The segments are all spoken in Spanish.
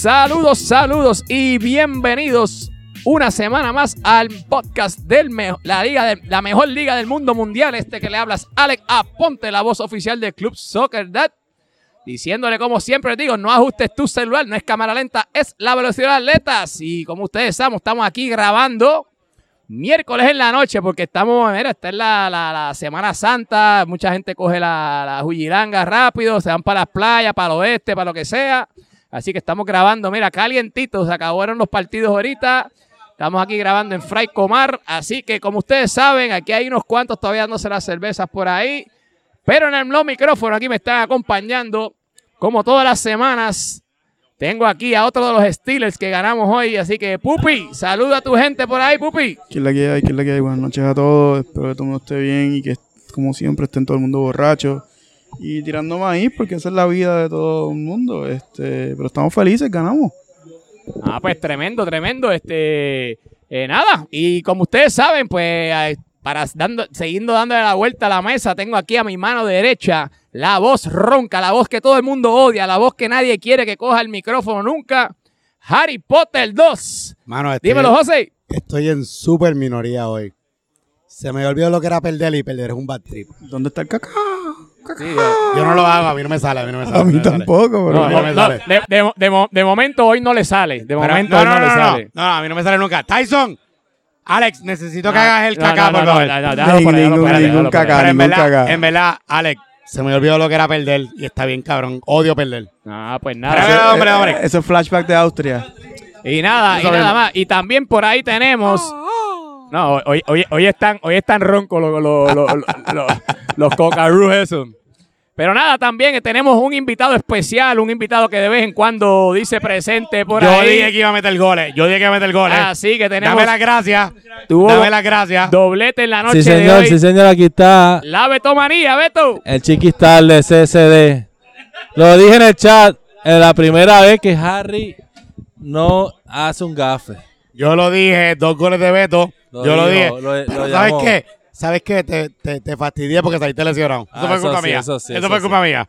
Saludos, saludos y bienvenidos una semana más al podcast del la liga de, la mejor liga del mundo mundial. Este que le hablas, Alex Aponte, la voz oficial del Club Soccer Dad. Diciéndole, como siempre digo, no ajustes tu celular, no es cámara lenta, es la velocidad de atletas. Y como ustedes saben, estamos aquí grabando miércoles en la noche, porque estamos, mira, esta es la, Semana Santa, mucha gente coge la, la rápido, se van para las playas, para el oeste, para lo que sea. Así que estamos grabando, mira, calientitos, se acabaron los partidos ahorita. Estamos aquí grabando en Fray Comar, así que como ustedes saben, aquí hay unos cuantos todavía dándose las cervezas por ahí. Pero en el no micrófono aquí me están acompañando, como todas las semanas, tengo aquí a otro de los Steelers que ganamos hoy, así que Pupi, saluda a tu gente por ahí, Pupi. ¿Qué es la que hay? ¿Qué es la que hay? Buenas noches a todos, espero que todo el mundo esté bien y que como siempre estén todo el mundo borracho y tirando maíz porque esa es la vida de todo el mundo, este, pero estamos felices, ganamos. Ah, pues tremendo, tremendo, este, eh, nada, y como ustedes saben, pues para dando, siguiendo dándole la vuelta a la mesa, tengo aquí a mi mano derecha la voz ronca, la voz que todo el mundo odia, la voz que nadie quiere que coja el micrófono nunca. Harry Potter 2. Mano, Dímelo, José. Estoy en súper minoría hoy. Se me olvidó lo que era perder y perder es un bad trip. ¿Dónde está el yo no lo hago, a mí no me sale. A mí, no me sale, a mí tampoco, pero. No, me sale. De, momento hoy no le sale. De momento hoy no, le sale. No, a mí no me sale nunca. Tyson, Alex, necesito que hagas el caca, por favor. Ningún caca, ningún caca. En verdad, Alex, se me olvidó lo que era perder y está bien, cabrón. Odio perder. Ah, pues nada. hombre, hombre. Eso es flashback de Austria. Y nada, y nada más. Y también por ahí tenemos. No, hoy, hoy, hoy están, hoy están roncos los, los, los, los, los, los esos. Pero nada, también tenemos un invitado especial, un invitado que de vez en cuando dice presente por ahí. Yo dije que iba a meter goles, yo dije que iba a meter goles. Así que tenemos. Dame las gracias. Dame las gracias. Doblete en la noche. Sí, señor, sí, señor, aquí está. La Betomanía, Beto. El chiquistar de CSD. Lo dije en el chat, es la primera vez que Harry no hace un gafe. Yo lo dije, dos goles de Beto. yo lo dije. ¿Sabes qué? ¿sabes qué? Te, te, te fastidié porque saliste lesionado. Eso ah, fue culpa mía. Eso, sí, eso, fue culpa mía.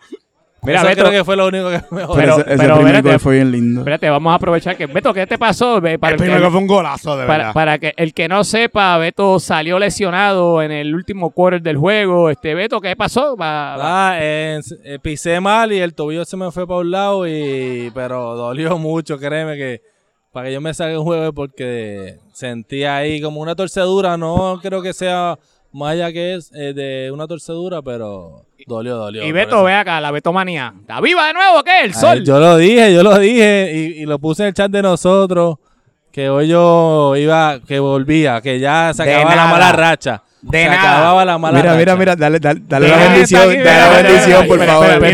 Mira, Beto, creo que fue lo único que me Pero, ese, pero espérate, fue bien lindo. Espérate, vamos a aprovechar que Beto, ¿qué te pasó? Para el primero fue un golazo, de para, Para que el que no sepa, Beto salió lesionado en el último quarter del juego. Este Beto, ¿qué pasó? ah, eh, pisé mal y el tobillo se me fue para un lado y pero dolió mucho, créeme que para que yo me salga un juego porque sentía ahí como una torcedura, no creo que sea más allá que es eh, de una torcedura, pero dolió, dolió. Y Beto, ve acá, la Betomanía. ¿Está viva de nuevo? ¿Qué? ¿El sol? yo lo dije, yo lo dije y, lo puse en el chat de nosotros. Que hoy yo iba, que volvía, que ya se acababa la mala racha. De se nada. acababa la mala mira, racha. Mira, mira, dale, dale, dale la bendición, dale la bendición, por favor.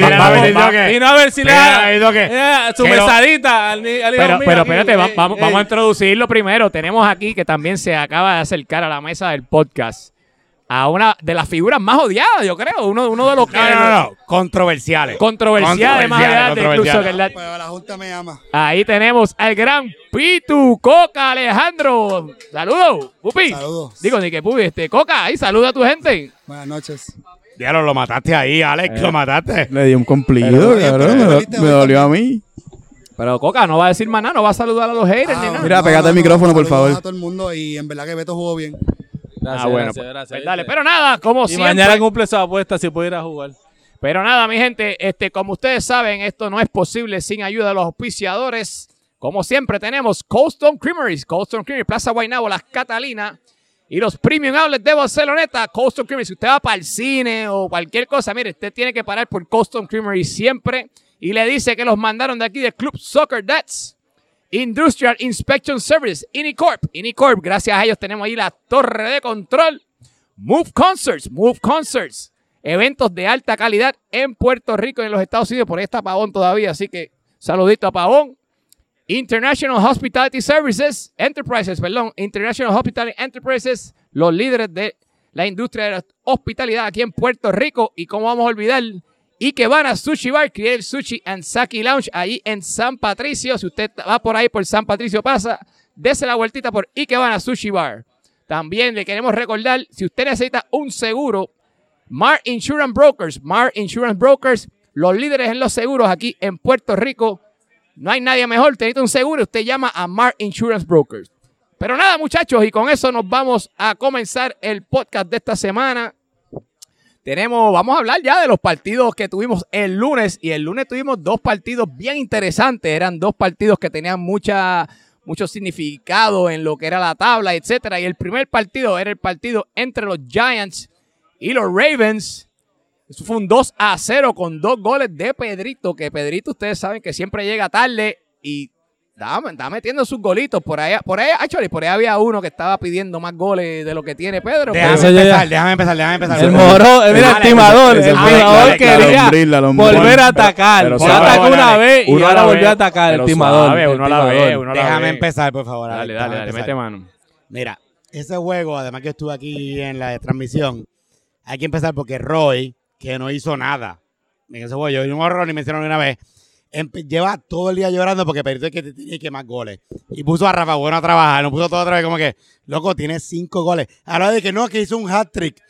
Y no a ver si le da su mesadita al, Pero, pero espérate, vamos, vamos a introducirlo primero. Tenemos aquí que también se acaba de acercar a la mesa del podcast a una de las figuras más odiadas, yo creo. Uno, uno de los que. No, no, no, Controversiales. Controversiales, más incluso que la... Pero la Junta me ama. Ahí tenemos al gran Pitu Coca Alejandro. Saludos, Pupi. Saludos. Digo, ni que Pupi, este, Coca, ahí saluda a tu gente. Buenas noches. Diablo, lo mataste ahí, Alex, lo mataste. Le di un cumplido, cabrón. Me, me, dolió a mí. Pero Coca no va a decir más nada, no va a saludar a los haters ah, ni nada. Mira, pegate el micrófono, por favor. A todo el mundo y en verdad que Beto jugó bien. Gracias, ah, bueno, pues, pues dale. Pero nada, como y siempre. mañana cumple su apuesta si puede ir a jugar. Pero nada, mi gente, este, como ustedes saben, esto no es posible sin ayuda de los auspiciadores. Como siempre, tenemos Coldstone Creameries, Coldstone Creamery, Plaza Guaynabo, Las Catalinas y los Premium Outlets de Barceloneta, Coldstone Creamery. Si usted va para el cine o cualquier cosa, mire, usted tiene que parar por Coldstone Creamery siempre y le dice que los mandaron de aquí de Club Soccer Dets. Industrial Inspection Service, Inicorp. Inicorp, gracias a ellos tenemos ahí la torre de control. Move Concerts, Move Concerts. Eventos de alta calidad en Puerto Rico y en los Estados Unidos. Por ahí está Pavón todavía, así que saludito a Pavón. International Hospitality Services, Enterprises, perdón, International Hospitality Enterprises, los líderes de la industria de la hospitalidad aquí en Puerto Rico. Y cómo vamos a olvidar y Sushi Bar, Creative Sushi and Saki Lounge, ahí en San Patricio. Si usted va por ahí por San Patricio, pasa, dése la vueltita por y que van a Sushi Bar. También le queremos recordar, si usted necesita un seguro, Mar Insurance Brokers, Mar Insurance Brokers, los líderes en los seguros aquí en Puerto Rico. no hay nadie mejor, necesita un seguro, usted llama a Mark Insurance Brokers. Pero nada, muchachos, y con eso nos vamos a comenzar el podcast de esta semana. Tenemos, vamos a hablar ya de los partidos que tuvimos el lunes. Y el lunes tuvimos dos partidos bien interesantes. Eran dos partidos que tenían mucha, mucho significado en lo que era la tabla, etcétera. Y el primer partido era el partido entre los Giants y los Ravens. Eso fue un 2 a 0 con dos goles de Pedrito, que Pedrito ustedes saben que siempre llega tarde y Está, metiendo sus golitos. Por ahí, por ahí, actually, por ahí había uno que estaba pidiendo más goles de lo que tiene Pedro. Déjame empezar, déjame empezar, déjame empezar. El moro, mira, el timador. El timador quería volver a atacar. Se atacó una vez y ahora volvió a atacar el timador. Déjame empezar, por favor. Dale, dale, dale, mete mano. Mira, ese juego, además que estuve aquí en la transmisión, hay que empezar porque Roy, que no hizo nada en ese juego, yo vi un horror ni me hicieron una vez lleva todo el día llorando porque es que tiene que más goles. Y puso a Rafa Bueno a trabajar, no puso todo otra vez como que, loco, tiene cinco goles. Ahora de que no, que hizo un hat-trick.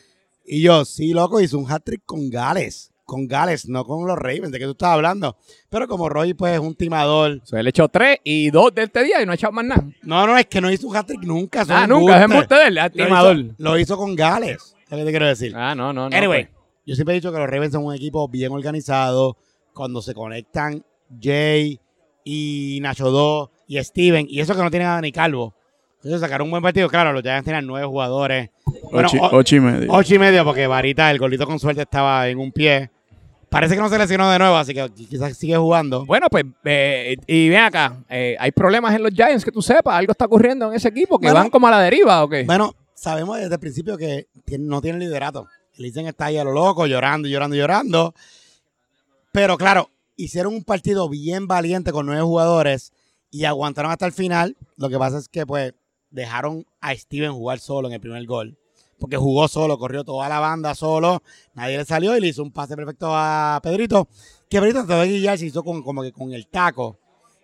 Y yo, sí, loco, hizo un hat-trick con Gales. Con Gales, no con los Ravens, de que tú estás hablando. Pero como Roy, pues, es un timador. O sea, él echó tres y dos de este día y no ha echado más nada. No, no, es que no hizo un hat-trick nunca. Ah, nunca, es embuste de él, timador. Lo hizo, con Gales, ¿qué te quiero decir? Ah, no, no, no. Anyway, pues. yo siempre he dicho que los Ravens son un equipo bien organizado. Cuando se conectan Jay y Nacho 2 y Steven. Y eso que no tiene nada ni Calvo. Entonces sacaron un buen partido. Claro, los Giants tenían nueve jugadores. ocho, y medio. Ocho y medio porque Varita, el golito con suerte, estaba en un pie. Parece que no se lesionó de nuevo, así que quizás sigue jugando. Bueno, pues, eh, y ven acá, eh, ¿hay problemas en los Giants que tú sepas? ¿Algo está ocurriendo en ese equipo? ¿Que van como a la deriva o qué? Bueno, sabemos desde el principio que no tienen liderato. El está ahí a lo loco, llorando, llorando, llorando. Pero claro, hicieron un partido bien valiente con nueve jugadores y aguantaron hasta el final. Lo que pasa es que pues dejaron a Steven jugar solo en el primer gol. Porque jugó solo, corrió toda la banda solo, nadie le salió y le hizo un pase perfecto a Pedrito. Que Pedrito trató de se hizo con, como que con el taco.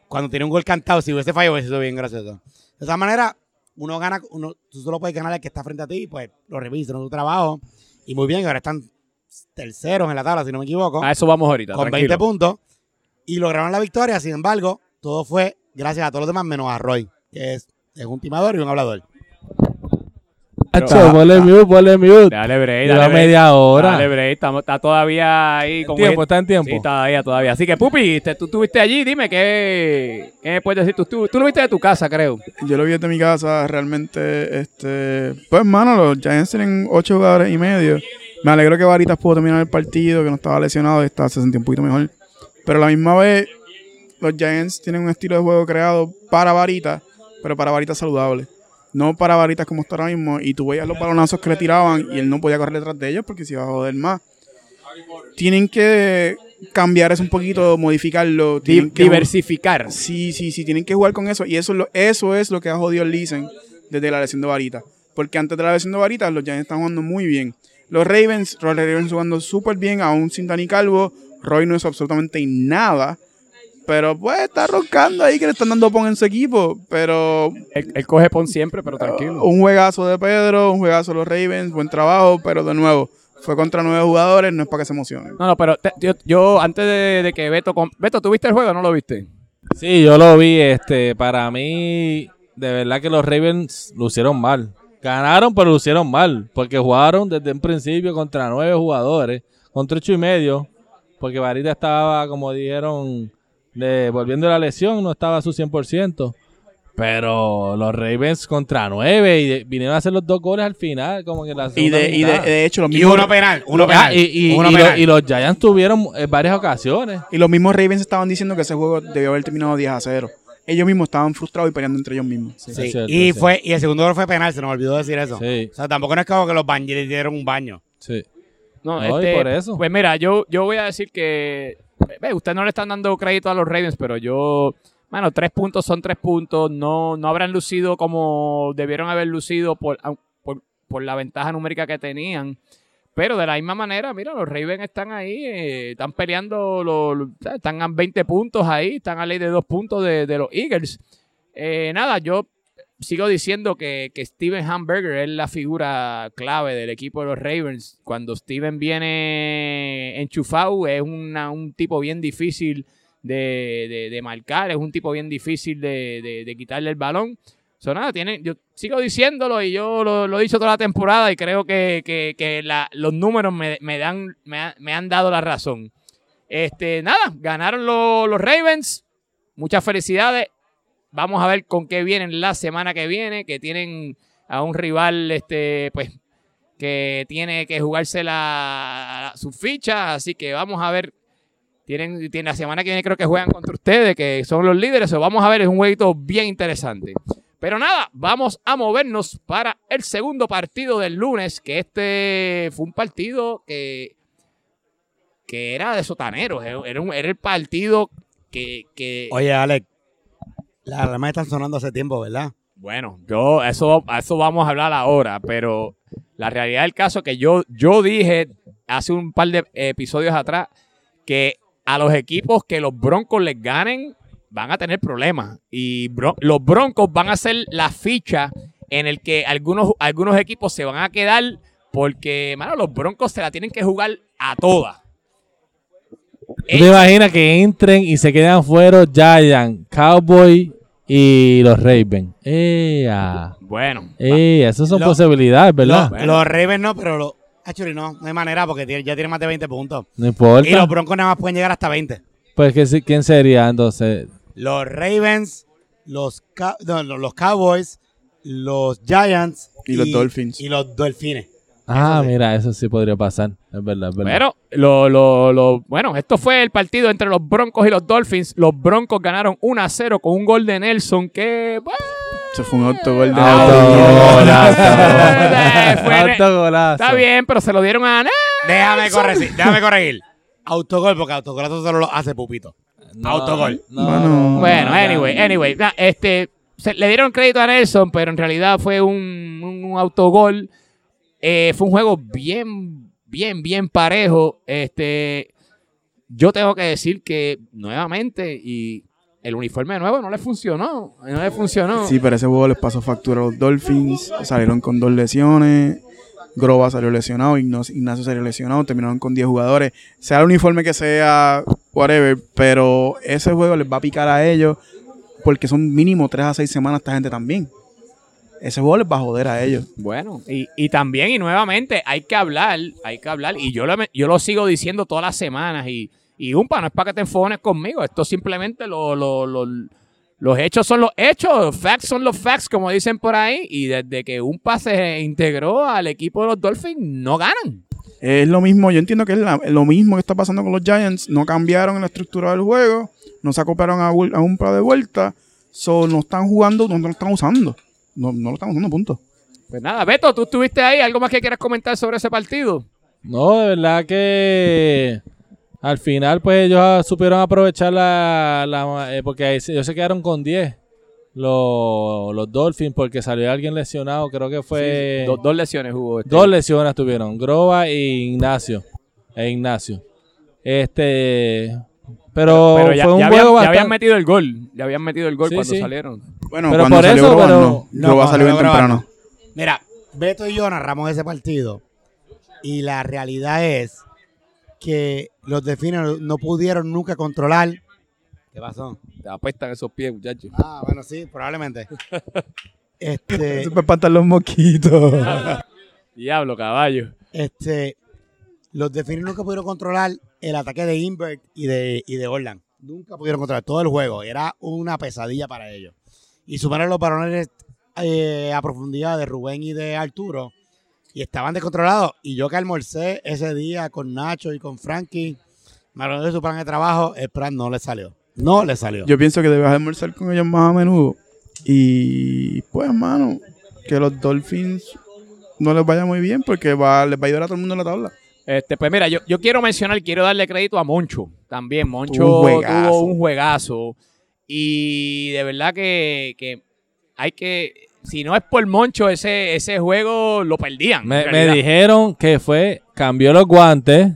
Cuando tiene un gol cantado, si hubiese fallado, hubiese sido bien gracioso. De esa manera, uno gana, uno, tú solo puedes ganar el que está frente a ti, pues lo revisan, tu trabajo. Y muy bien, ahora están terceros en la tabla, si no me equivoco. A eso vamos ahorita. Con 20 puntos. Y lograron la victoria. Sin embargo, todo fue gracias a todos los demás, menos a Roy, que es, un timador y un hablador. ponle mute, ponle mute. Dale break, dale break. media hora. Dale break, está, está todavía ahí. Con tiempo, está en tiempo. Sí, todavía, todavía. Así que, Pupi, tú estuviste allí, dime, ¿qué, qué me puedes decir? Tú, tú, lo viste de tu casa, creo. Yo lo vi desde mi casa, realmente, este... Pues, hermano, los Giants tienen ocho jugadores y medio. Me alegro que Varitas pudo terminar el partido, que no estaba lesionado, está, se sentía un poquito mejor. Pero a la misma vez, los Giants tienen un estilo de juego creado para varitas, pero para varitas saludables. No para varitas como está ahora mismo. Y tú veías los balonazos que le tiraban y él no podía correr detrás de ellos porque se iba a joder más. Tienen que cambiar eso un poquito, modificarlo. diversificar. Sí, sí, sí, tienen que jugar con eso. Y eso, eso es lo que ha jodido el Lisen desde la lesión de varita. Porque antes de la lesión de varita, los Giants están jugando muy bien. Los Ravens, los Ravens jugando súper bien, aún sin Dani Calvo. Roy no es absolutamente nada. Pero pues está roncando ahí que le están dando pon en su equipo. Pero. Él, coge pon siempre, pero tranquilo. un juegazo de Pedro, un juegazo de los Ravens, buen trabajo, pero de nuevo, fue contra nueve jugadores, no es para que se emocionen. No, no, pero yo, antes de, que Beto. Beto, ¿tú viste el juego o no lo viste? Sí, yo lo vi. Este, para mí, de verdad que los Ravens lucieron mal. Ganaron, pero lucieron mal. Porque jugaron desde un principio contra nueve jugadores, contra ocho y medio. Porque Varita estaba, como dijeron, de, volviendo a la lesión, no estaba a su 100%. Pero los Ravens contra nueve y vinieron a hacer los dos goles al final, como que la y de, y de, hecho, los mismos, uno penal, uno penal. y, los Giants tuvieron en varias ocasiones. Y los mismos Ravens estaban diciendo que ese juego debió haber terminado 10 a 0 ellos mismos estaban frustrados y peleando entre ellos mismos. Sí, y fue y el segundo gol fue penal, se nos olvidó decir eso. O sea, tampoco no es como que los baños dieron un baño. Sí. No, este, por eso. Pues mira, yo, yo voy a decir que ve, ustedes no le están dando crédito a los Ravens, pero yo bueno, tres puntos son tres puntos. No, no habrán lucido como debieron haber lucido por, por, la ventaja numérica que tenían. Pero de la misma manera, mira, los Ravens están ahí, eh, están peleando, los, están a 20 puntos ahí, están a ley de dos puntos de, los Eagles. Eh, nada, yo sigo diciendo que, Steven Hamburger es la figura clave del equipo de los Ravens. Cuando Steven viene enchufado, es un tipo bien difícil de, de- de marcar, es un tipo bien difícil de- de quitarle el balón. So, tienen, yo sigo diciéndolo y yo lo, lo he dicho toda la temporada y creo que, que- que la- los números me, me dan, me, me han dado la razón. Este, nada, ganaron lo- los Ravens. Muchas felicidades. Vamos a ver con qué vienen la semana que viene, que tienen a un rival, este, pues, que tiene que jugarse la, sus fichas, así que vamos a ver. Tienen, tienen la semana que viene creo que juegan contra ustedes, que son los líderes. o vamos a ver, es un jueguito bien interesante. Pero nada, vamos a movernos para el segundo partido del lunes, que este fue un partido que, que era de sotaneros. Era, un- era el partido que, que Oye, Alex, las alarmas están sonando hace tiempo, ¿verdad? Bueno, yo, eso, eso vamos a hablar ahora, pero la realidad del caso es que yo, yo dije hace un par de episodios atrás que a los equipos que los Broncos les ganen van a tener problemas. Y bro- los Broncos van a ser la ficha en el que algunos, algunos equipos se van a quedar porque, mano, los Broncos se la tienen que jugar a todas. ¿Tú te imaginas que entren y se quedan fuera Giant, Cowboy y los Ravens? ¡Ea! Bueno, ¡Ea! Esas son Lo- posibilidades, ¿verdad? Los, los Ravens no, pero los... Actually, no, no hay manera porque tiene- ya tienen más de 20 puntos. no importa. Y los Broncos nada más pueden llegar hasta 20. Pues, ¿qué se- ¿quién sería entonces? Los Ravens, los, Ca- no, los Cowboys, los Giants Y los Dolphins. Y los Delfines. Ah, sí. mira, eso sí podría pasar. Es verdad, es verdad. Pero, lo, lo, lo- bueno, esto fue el partido entre los Broncos y los Dolphins. Los Broncos ganaron 1 a 0 con un gol de Nelson que. Eso fue un autogol de Fue- fue- Autogolazo. Está bien, pero se lo dieron a. Déjame corregir, déjame corregir. Autogol, porque autogolazo solo lo hace Pupito. No, Autogol. no, Bueno. no, Bueno, no, anyway, anyway. Este, se- le dieron crédito a Nelson, pero en realidad fue un, un autogol. Eh, fue un juego bien, bien, bien parejo. Este, yo tengo que decir que nuevamente, y el uniforme nuevo no le funcionó. No le funcionó. Sí, pero ese juego les pasó factura a los Dolphins. Salieron con dos lesiones. Groba salió lesionado, Ignacio salió lesionado, terminaron con 10 jugadores. Sea el uniforme que sea, whatever, pero ese juego les va a picar a ellos porque son mínimo 3 a 6 semanas esta gente también. Ese juego les va a joder a ellos. Bueno, y, y también, y nuevamente, hay que hablar, hay que hablar, y yo lo, yo lo sigo diciendo todas las semanas, y, y Umpa, no es para que te enfones conmigo, esto simplemente lo, lo- lo- los hechos son los hechos, los facts son los facts, como dicen por ahí, y desde que Umpa se integró al equipo de los Dolphins, no ganan. Es lo mismo, yo entiendo que es la- lo mismo que está pasando con los Giants. No cambiaron la estructura del juego, no se acoplaron a, a un plan de vuelta, so, no están jugando, no, no lo están usando. No, no lo están usando, punto. Pues nada, Beto, tú estuviste ahí, ¿algo más que quieras comentar sobre ese partido? No, de verdad que al final pues ellos supieron aprovechar la, la- eh, porque ahí se- ellos se quedaron con 10 los, los Dolphins porque salió alguien lesionado, creo que fue Do- dos lesiones hubo. este. dos lesiones tuvieron, Groba e Ignacio, e Ignacio. Este pero, Pero ya, fue un ya juego habían, ya bastante habían metido el gol, ya habían metido el gol Sí, cuando sí. salieron. Bueno, Pero cuando por salió eso, Groban, pero- no. No, cuando salió bien temprano. Mira, Beto y yo narramos ese partido y la realidad es que los Delfines no pudieron nunca controlar. ¿Qué pasó? Te apestan esos pies, muchachos. Ah, bueno, sí, probablemente. Este, Eso es para espantar los moquitos. Diablo, caballo. este, los Delfines nunca pudieron controlar el ataque de Invert y de, y de Orland. Nunca pudieron controlar todo el juego. Era una pesadilla para ellos. Y sumaron los varones eh, a profundidad de Rubén y de Arturo. Y estaban descontrolados. Y yo que almorcé ese día con Nacho y con Frankie, me habló de su plan de trabajo, el plan no le salió. No le salió. Yo pienso que debes almorzar con ellos más a menudo. Y pues, hermano, que los Dolphins no les vaya muy bien porque va, les va a ayudar a todo el mundo en la tabla. Este, pues mira, yo, yo quiero mencionar, quiero darle crédito a Moncho. También, Moncho Tuvo un juegazo. tuvo un juegazo. Y de verdad que, que hay que. Si no es por Moncho, ese, ese juego lo perdían. Me, dijeron que fue, cambió los guantes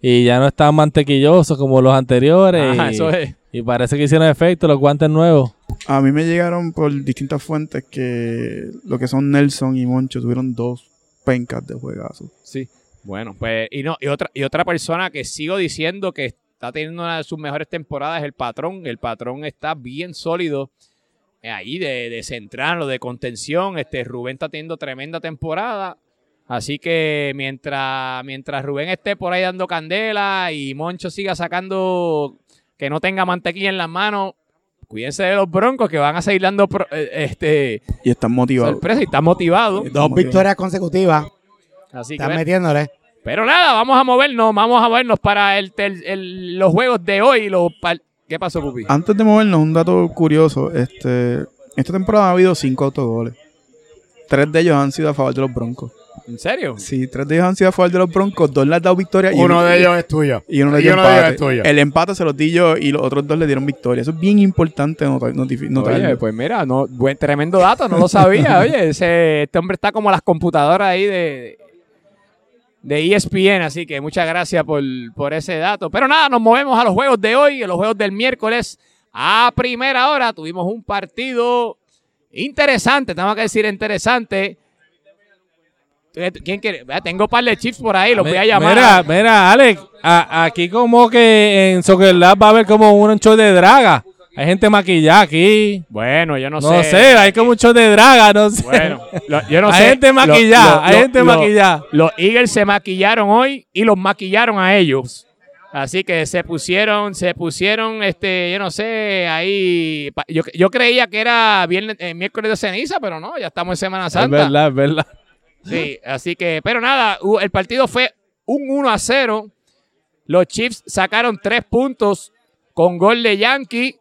y ya no están mantequillosos como los anteriores. Ajá, y, eso es. y parece que hicieron efecto los guantes nuevos. A mí me llegaron por distintas fuentes que lo que son Nelson y Moncho tuvieron dos pencas de juegazo. Sí. Bueno, pues, y no, y otra, y otra persona que sigo diciendo que está teniendo una de sus mejores temporadas el patrón. El patrón está bien sólido ahí de, de central o de contención. Este Rubén está teniendo tremenda temporada. Así que mientras, mientras Rubén esté por ahí dando candela y Moncho siga sacando que no tenga mantequilla en las manos, cuídense de los broncos que van a seguir dando pro- eh, este, Y están motivados. sorpresa y están motivados. Dos que- victorias consecutivas. Así que Están metiéndole. Pero nada, vamos a movernos, vamos a movernos para el, tel- el- los juegos de hoy. Los ¿Qué pasó, Pupi? Antes de movernos, un dato curioso. Este, esta temporada ha habido cinco autogoles. Tres de ellos han sido a favor de los Broncos. ¿En serio? Sí, tres de ellos han sido a favor de los Broncos. Dos le han dado victoria. y Uno de ellos es tuyo. Y uno de Y ellos de es tuyo. El empate se los di yo y los otros dos le dieron victoria. Eso es bien importante notar. Oye, pues mira, no, buen, tremendo dato, no lo sabía. Oye, ese, este hombre está como las computadoras ahí de, de ESPN, así que muchas gracias por, por ese dato. Pero nada, nos movemos a los juegos de hoy, a los juegos del miércoles. A primera hora tuvimos un partido interesante, tengo que decir interesante. ¿Quién quiere? Tengo un par de chips por ahí, los voy a llamar. Mira, mira, Alex, a- aquí como que en Soccer Lab va a haber como un show de draga. Hay gente maquillada aquí. Bueno, yo no, No, sé. hay como show de draga, no sé. Bueno, lo- yo no hay sé. gente Lo- maquillada, lo- hay gente maquillada. Los Eagles se maquillaron hoy y los maquillaron a ellos. Así que se pusieron, se pusieron, este, yo no sé, ahí. Yo, yo creía que era viernes, eh, miércoles de ceniza, pero no, ya estamos en Semana Es Santa. verdad, es verdad. Sí, así que, pero nada, el partido fue un 1 a 0. Los Chiefs sacaron tres puntos con gol de Yankee.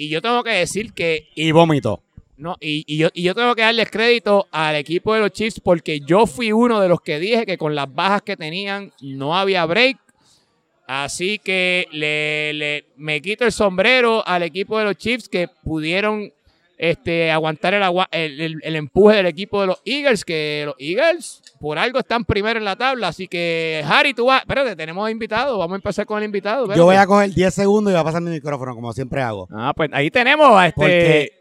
Y yo tengo que decir que Y vómito. no, y, y yo, y yo tengo que darles crédito al equipo de los Chiefs porque yo fui uno de los que dije que con las bajas que tenían no había break. Así que le, le- me quito el sombrero al equipo de los Chiefs que pudieron este, aguantar el, agua- el, el- el empuje del equipo de los Eagles, que los Eagles por algo están primero en la tabla. Así que, Harry, tú vas. Espérate, tenemos invitado. Vamos a empezar con el invitado. Yo voy a coger 10 segundos y voy a pasar mi micrófono, como siempre hago. Ah, pues ahí tenemos a este. Porque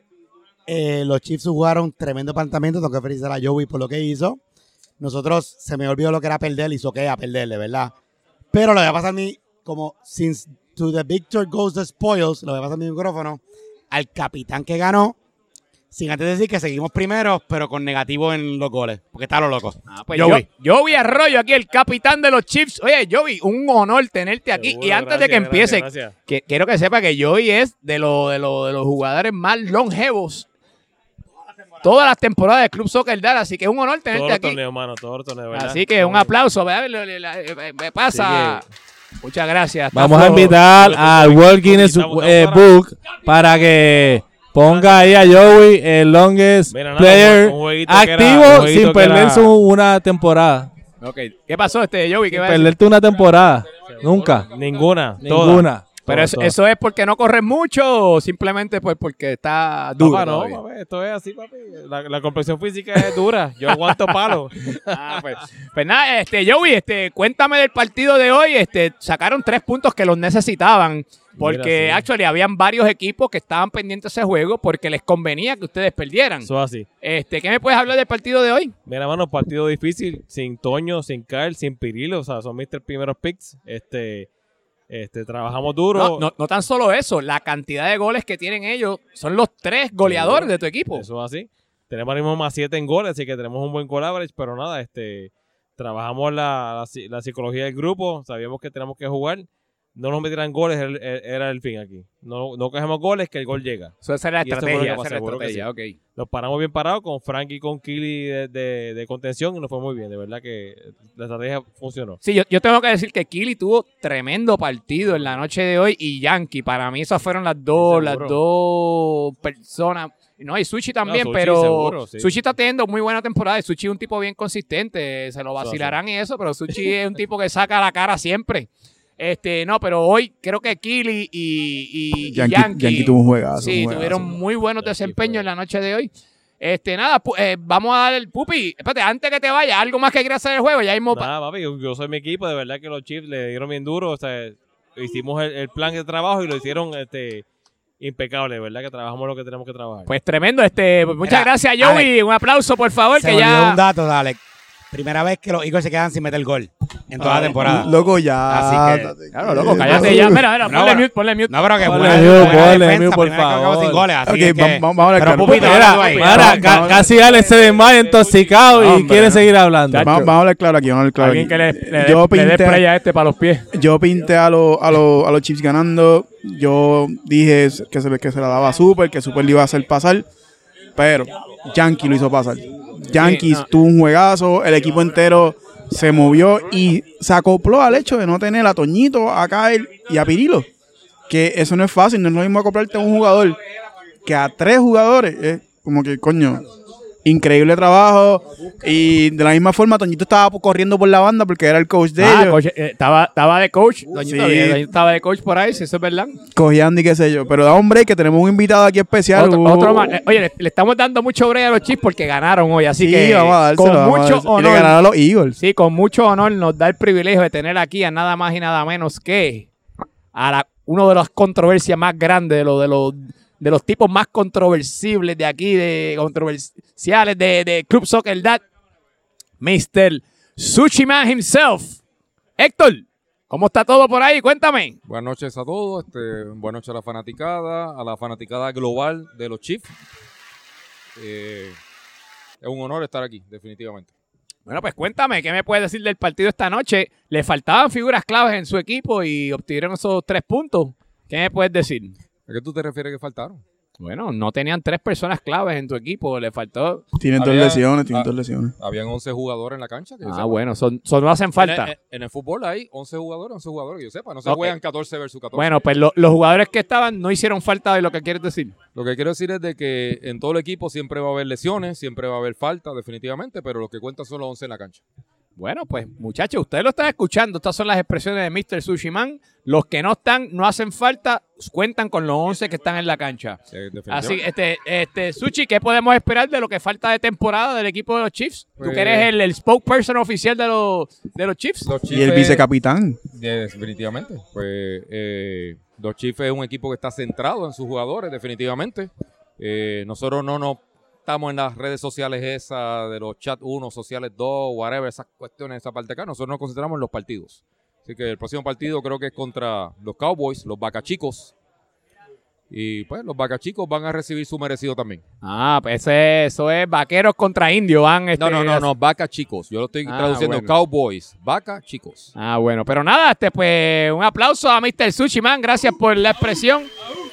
eh, los Chiefs jugaron tremendo planteamiento. Tengo que felicitar a Joey por lo que hizo. Nosotros se me olvidó lo que era perder, hizo que a perderle, ¿verdad? Pero lo voy a pasar mi, como, since to the victor goes the spoils, lo voy a pasar mi micrófono al capitán que ganó. Sin antes decir que seguimos primero, pero con negativo en los goles. Porque está lo loco. Ah, pues Joey. yo, Joey Arroyo aquí, el capitán de los Chiefs. Oye, Joey, un honor tenerte aquí. y antes de que empiece, que, quiero que sepa que Joey es de, lo- de, lo- de los jugadores más longevos. Todas las temporadas del Club Soccer Dallas, así que es un honor tenerte los aquí. torneos, mano, torneos, ¿verdad? Así que un aplauso. Me pasa. Muchas gracias. Vamos a todo- invitar al World Guinness eh, Book para que ponga ahí a Joey el longest Mira, nada, player un jueguito que era- activo jueguito sin que perder era- su una temporada. Ok. ¿Qué pasó, este Joey? ¿Qué Sin va a decir? perderte una temporada. Nunca. Ninguna, todas. Ninguna. Pero eso, eso es porque no corres mucho o simplemente pues porque está duro. Papá, no, todavía? papi, esto es así, papi. La, la complexión física es dura. Yo aguanto palo. Ah, pues, pues nada, este, Joey, este, cuéntame del partido de hoy. Este, sacaron tres puntos que los necesitaban. Porque, actually, habían varios equipos que estaban pendientes de ese juego porque les convenía que ustedes perdieran. Eso es así. Este, ¿Qué me puedes hablar del partido de hoy? Mira, mano, partido difícil, sin Toño, sin Kyle, sin Pirilo, o sea, son mis tres primeros picks. Este, este, trabajamos duro. No, no, no tan solo eso, la cantidad de goles que tienen ellos son los tres goleadores de tu equipo. Eso es así. Tenemos ahora mismo más 7 en goles, así que tenemos un buen goal average, pero nada, este, trabajamos la, la, la psicología del grupo, sabíamos que tenemos que jugar. No nos metieran goles, era el- era el fin aquí. No, no cogemos goles, que el gol llega. Esa es la estrategia. esa es la estrategia. Nos paramos bien parados con Frank y con Kili de, de- de contención y nos fue muy bien. De verdad que la estrategia funcionó. Sí, yo, yo tengo que decir que Kili tuvo tremendo partido en la noche de hoy y Yankee. Para mí esas fueron las dos, las dos personas. No, y Sushi también, Sushi pero seguro, sí. Sushi está teniendo muy buena temporada y Sushi es un tipo bien consistente. Se lo vacilarán y eso, pero Sushi es un tipo que saca la cara siempre. Este, no, pero hoy creo que Kili y, y- y Yankee, Yankee, Yankee tuvo un juegazo. sí, un juegazo. tuvieron muy buenos desempeños en la noche de hoy. Este, nada, eh, vamos a dar el pupi. Espérate, antes que te vayas, algo más que quieras hacer el juego. Ya mismo. Nada, papi, yo, soy mi equipo. De verdad que los Chiefs le dieron bien duro. O sea, hicimos el, el plan de trabajo y lo hicieron este, impecable. De verdad que trabajamos lo que tenemos que trabajar. Pues tremendo, este, pues muchas Mira, gracias, Joey. Un aplauso, por favor, Se que ya. un dato, dale. Primera vez que los Eagles se quedan sin meter gol. en toda la temporada. Loco, ya. Así que- Claro, loco, cállate ya. Mira, mira, No, ponle mute, ponle mute. No, pero que Ponle mute, por favor. sin goles, así que- vamos- a hablar Pero claro. Casi Alex se desmaya intoxicado y quiere no. seguir hablando. Vamos, a hablar claro aquí, vamos a hablar claro Alguien aquí. que le, le, dé- spray a este para los pies. yo pinté a, los a, los a los Chiefs ganando. Yo dije que se, que se la daba a Super, que Super le iba a hacer pasar. Pero Yankee lo hizo pasar. Yankees no. tuvo un juegazo, el equipo entero se movió y se acopló al hecho de no tener a Toñito, a Kyle y a Pirilo. Que eso no es fácil, no es lo mismo acoplarte a un jugador que a tres jugadores. Es como que, coño, increíble trabajo. Y de la misma forma, Toñito estaba corriendo por la banda porque era el coach de Ah, ellos. coach, eh, estaba, estaba de coach. Doñito, Sí. Doñito estaba de coach por ahí, si eso es verdad. cojeando y qué sé yo. Pero da un break que tenemos un invitado aquí especial. Otro, Uh, otro más. Eh, Oye, le, le estamos dando mucho break a los Chiefs porque ganaron hoy, así sí, que vamos a dárselo, con vamos a mucho dárselo. Y le ganaron honor. a los Eagles. Sí, con mucho honor nos da el privilegio de tener aquí a nada más y nada menos que a la, uno de las controversias más grandes, de, los de, los, de los tipos más controversibles de aquí, de controversiales de, de Club Soccer Dad, Mr. Sushi Man himself. Héctor, ¿cómo está todo por ahí? Cuéntame. Buenas noches a todos, este, buenas noches a la fanaticada, a la fanaticada global de los Chiefs. Eh, es un honor estar aquí, definitivamente. Bueno, pues cuéntame, ¿qué me puedes decir del partido esta noche? Le faltaban figuras claves en su equipo y obtuvieron esos tres puntos. ¿Qué me puedes decir? ¿A qué tú te refieres que faltaron? Bueno, no tenían tres personas claves en tu equipo, le faltó. Tienen dos lesiones, tienen ah, dos lesiones. Habían 11 jugadores en la cancha. Que Ah, sepa. bueno, son, son no hacen falta. En, el fútbol hay 11 jugadores, 11 jugadores que yo sepa. No se juegan 14 versus 14. Bueno, pues lo- los jugadores que estaban no hicieron falta de lo que quieres decir. Lo que quiero decir es de que en todo el equipo siempre va a haber lesiones, siempre va a haber falta, definitivamente, pero lo que cuenta son los 11 en la cancha. Bueno, pues muchachos, ustedes lo están escuchando. Estas son las expresiones de Mr. Sushi Man. Los que no están, no hacen falta, cuentan con los 11 que están en la cancha. Definitivamente. Así, este, este, Sushi, ¿qué podemos esperar de lo que falta de temporada del equipo de los Chiefs? Tú Pues- que eres el, el spokesperson oficial de los, de los Chiefs. Los Y el vicecapitán. Definitivamente. Pues eh, los Chiefs es un equipo que está centrado en sus jugadores, definitivamente. Eh, nosotros no nos estamos en las redes sociales esas, de los chat 1, sociales 2, whatever, esas cuestiones, esa parte acá. Nosotros nos concentramos en los partidos. Así que el próximo partido creo que es contra los Cowboys, los Bacachicos. Y pues los Bacachicos van a recibir su merecido también. Ah, pues ese- eso es vaqueros contra indios. Van, este, No, no, no, no, Bacachicos. Yo lo estoy Ah, traduciendo bueno. Cowboys, Bacachicos. Ah, bueno, pero nada, este, pues un aplauso a Mr. Sushi Man, gracias por la expresión.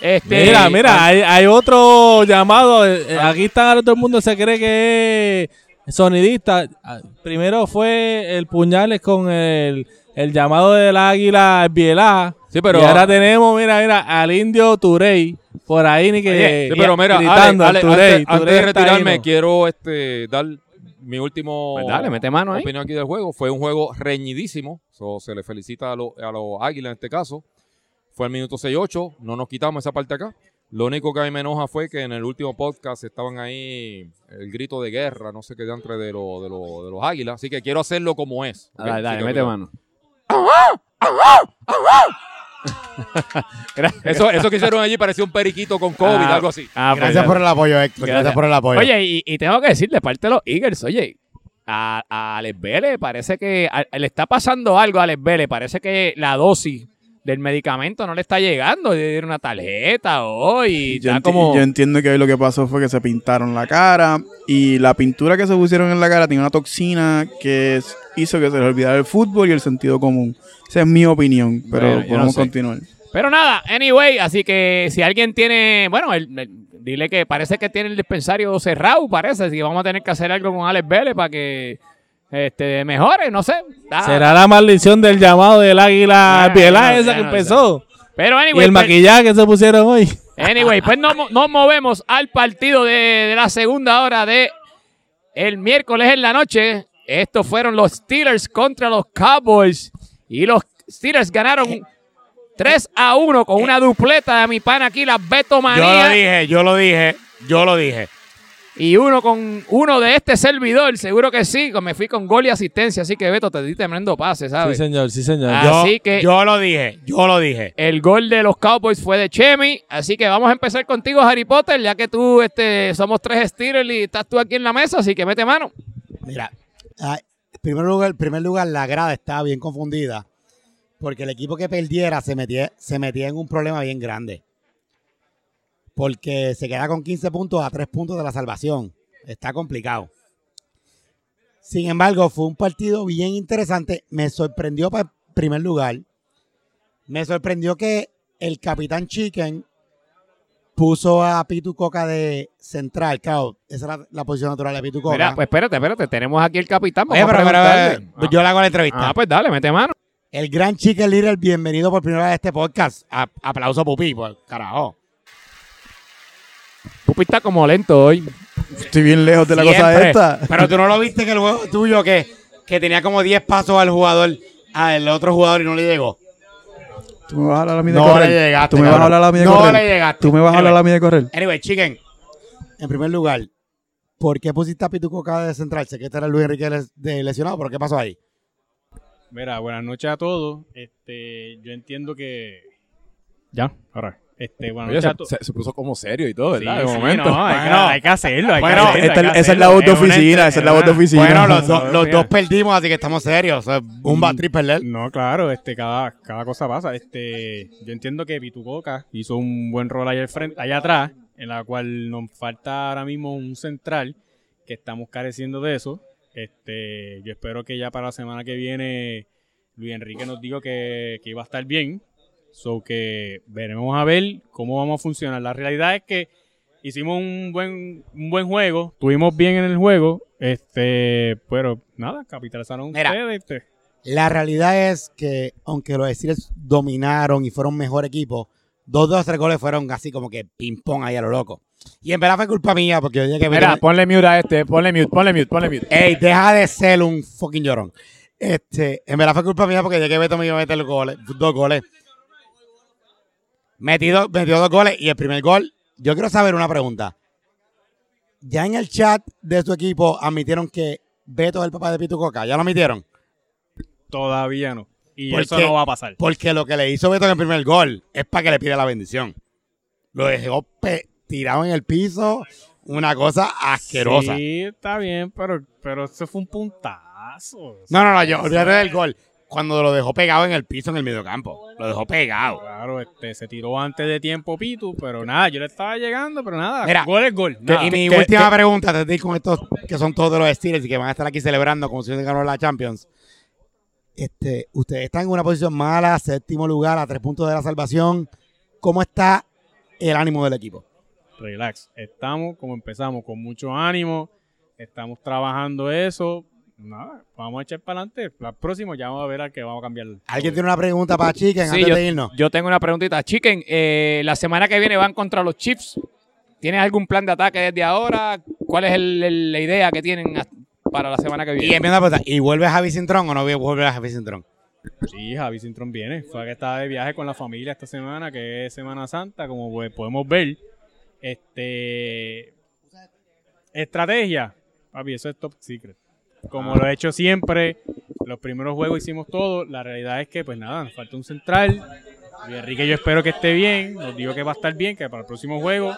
Este, Mira, mira, hay, hay otro llamado. eh, eh, Aquí está ahora todo el mundo se cree que es sonidista. Ah, Primero fue el puñales con el, el llamado del águila Bielá. Sí, pero- y ahora tenemos, mira, mira, al indio Turey. Por ahí ni que. Oye, Sí, pero mira, Ale, gritando, Ale, Turey, antes, antes de retirarme, ahí, ¿no? quiero este, dar mi último Pues dale, mete mano ahí. opinión aquí del juego. Fue un juego reñidísimo. So, se le felicita a, lo- a los Águilas en este caso. Fue el minuto 6-8. No nos quitamos esa parte acá. Lo único que a mí me enoja fue que en el último podcast estaban ahí el grito de guerra, no sé qué, entre de, lo- de, lo- de los Águilas. Así que quiero hacerlo como es. ¿ok? Dale, dale, que mete mano. Eso, eso que hicieron allí parecía un periquito con COVID, Ah, algo así. ah, pues, Gracias por el apoyo, Héctor. Gracias. Gracias por el apoyo. Oye, y, y tengo que decir de parte de los Eagles, oye, a, a Alex Vélez parece que a- le está pasando algo a Alex Vélez. Parece que la dosis del medicamento no le está llegando. Le dieron una tarjeta hoy. Yo, enti- como... yo entiendo que ahí lo que pasó fue que se pintaron la cara y la pintura que se pusieron en la cara tiene una toxina que hizo que se les olvidara el fútbol y el sentido común. Esa es mi opinión, pero Bueno, no podemos sé. continuar. Pero nada, anyway, así que si alguien tiene, bueno, el- el- dile que parece que tiene el dispensario cerrado, parece, así que vamos a tener que hacer algo con Alex Vélez para que este, mejore, no sé. Ah, Será la maldición del llamado del águila Ah, no- esa que no empezó. Pero Y anyway, el pues- maquillaje que se pusieron hoy. Anyway, pues nos, nos movemos al partido de, de la segunda hora de el miércoles en la noche. Estos fueron los Steelers contra los Cowboys. Y los Steelers ganaron 3 a 1 con una dupleta de mi pana aquí, la Beto yo lo Manía. dije, yo lo dije, yo lo dije. Y uno con uno de este servidor, seguro que sí. Me fui con gol y asistencia. Así que Beto, te di tremendo pase, Sí, ¿sabes? señor, sí, señor. Ah, Yo, Así que- yo lo dije, yo lo dije. El gol de los Cowboys fue de Chemi, así que vamos a empezar contigo, Harry Potter, ya que tú este, somos tres Steelers y estás tú aquí en la mesa, así que mete mano. Mira, ay, primer lugar, en primer lugar, la grada estaba bien confundida. Porque el equipo que perdiera se metía, se metía en un problema bien grande. Porque se queda con 15 puntos a 3 puntos de la salvación. Está complicado. Sin embargo, fue un partido bien interesante. Me sorprendió para primer lugar. Me sorprendió que el capitán Chicken puso a Pitu Coca de central. Claro, esa era la posición natural de Pitu Coca. Mira, pues espérate, espérate. Tenemos aquí el capitán. Vamos Oye, pero, a pero, preguntarle. pero, yo le hago la entrevista. Ah, pues dale, mete mano. El gran Chicken Little, bienvenido por primera vez a este podcast. A- aplauso, Pupi, por carajo. Pupi está como lento hoy. Estoy bien lejos de la cosa Siempre. esta. Pero tú no lo viste que el juego tuyo que, que tenía como 10 pasos al jugador, al otro jugador y no le llegó. Tú me vas a hablar a mí de No correr. le llegaste. Tú me vas a hablar a mí de no correr. le llegaste. Tú me vas a hablar Anyway, a mí de correr. Anyway, Chicken, en primer lugar, ¿por qué pusiste a Pitu Coca de central? Sé que este era Luis Enrique de lesionado, pero ¿qué pasó ahí? Mira, buenas noches a todos. Este, yo entiendo que. Ya, ahora. Este, Oye, a se, todos. se- se puso como serio y todo, ¿verdad? Sí, de sí, momento. no, hay, que, Bueno. hay que hacerlo. Hay Bueno, que hacerlo, Esta- hay que esa es la voz de oficina, esa es la voz de oficina. Bueno, los, dos- los mira. dos perdimos, así que estamos serios. O sea, un bad trip perder. No, claro, este, cada, cada cosa pasa. Este, yo entiendo que Pitucoca hizo un buen rol allá, al frente, allá atrás, en la cual nos falta ahora mismo un central, que estamos careciendo de eso. Este, yo espero que ya para la semana que viene Luis Enrique nos diga que, que iba a estar bien. So que veremos a ver cómo vamos a funcionar. La realidad es que hicimos un buen, un buen juego, estuvimos bien en el juego, este, pero nada, capitalizaron Mira. ustedes. este. La realidad es que, aunque los Steelers dominaron y fueron mejor equipo, dos de los tres goles fueron así como que ping-pong ahí a lo loco. Y en verdad fue culpa mía, porque yo dije que... Mira, ponle mute a este, ponle mute, ponle mute, ponle mute. Ey, deja de ser un fucking llorón. Este, en verdad fue culpa mía porque dije que Beto me iba a meter goles, dos goles. Metido, metió dos goles y el primer gol, yo quiero saber una pregunta. Ya en el chat de su equipo admitieron que Beto es el papá de Pitu Coca, ¿ya lo admitieron? Todavía no. Y ¿Por eso no va a pasar. Porque lo que le hizo Beto en el primer gol es para que le pida la bendición. Lo dejó tirado en el piso, una cosa asquerosa. Sí, está bien, pero, pero eso fue un puntazo. No, no, no, yo olvídate del gol. Cuando lo dejó pegado en el piso en el mediocampo. Lo dejó pegado. Claro, este, se tiró antes de tiempo Pitu, pero nada, yo le estaba llegando, pero nada, Mira, gol es gol. y mi que- última que- pregunta, de ir con estos que son todos de los Steelers y que van a estar aquí celebrando como si se ganó la Champions. Este, ustedes están en una posición mala, séptimo lugar, a tres puntos de la salvación. ¿Cómo está el ánimo del equipo? Relax. Estamos como empezamos, con mucho ánimo. Estamos trabajando eso. Nada, vamos a echar para adelante. La próxima ya vamos a ver a qué vamos a cambiar. ¿Alguien tiene una pregunta para Chicken Sí, antes yo, de irnos? yo tengo una preguntita. Chicken, eh, la semana que viene van contra los Chiefs. ¿Tienes algún plan de ataque desde ahora? ¿Cuál es el- el- la idea que tienen para la semana que Y viene? empieza a preguntar, ¿y vuelve Javi Cintrón o no vuelve Javi Cintrón? Sí, Javi Cintrón viene. Fue que estaba de viaje con la familia esta semana, que es Semana Santa, como podemos ver. Este. Estrategia. Papi, eso es top secret. Como lo he hecho siempre, los primeros juegos hicimos todo. La realidad es que, pues nada, nos falta un central. Y Enrique, yo espero que esté bien. Nos digo que va a estar bien, que para el próximo juego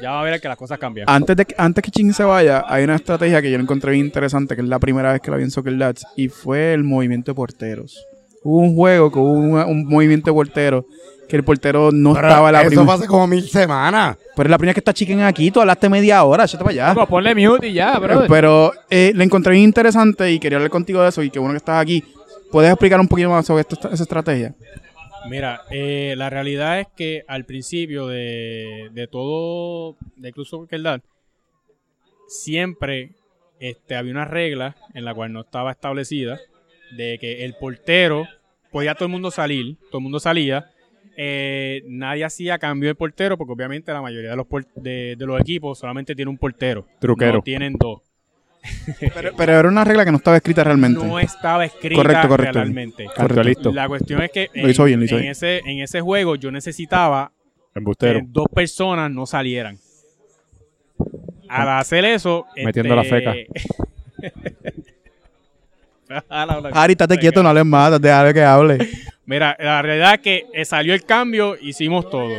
ya va a ver que las cosas cambian. Antes, de, que- antes que Ching se vaya, hay una estrategia que yo encontré bien interesante, que es la primera vez que la vi en Soccer Dads, y fue el movimiento de porteros. Hubo un juego que hubo una- un movimiento de porteros, que el portero no Pero estaba la eso hace como mil semanas. Pero es la primera vez que está Chicken aquí, tú hablaste media hora, échate para allá. Loco, ponle mute y ya, bro. Pero eh, la encontré bien interesante y quería hablar contigo de eso, y qué bueno que estás aquí. ¿Puedes explicar un poquito más sobre esto- esa estrategia? Mira, eh, la realidad es que al principio de, de todo de Club Soccer siempre este, había una regla en la cual no estaba establecida de que el portero podía todo el mundo salir, todo el mundo salía. eh, nadie hacía cambio de portero porque obviamente la mayoría de los, por- de, de los equipos solamente tiene un portero. Truquero. No tienen dos. Pero, pero era una regla que no estaba escrita realmente. No estaba escrita Correcto, correcto. realmente. Correcto. listo. La cuestión es que Lo hizo bien, lo hizo en, bien. Ese, en ese juego yo necesitaba Embustero. que dos personas no salieran. Al hacer eso. Metiendo la este- feca. Ari, estate quieto, no hables más, déjale que hable. Mira, la realidad es que eh, salió el cambio, hicimos todo.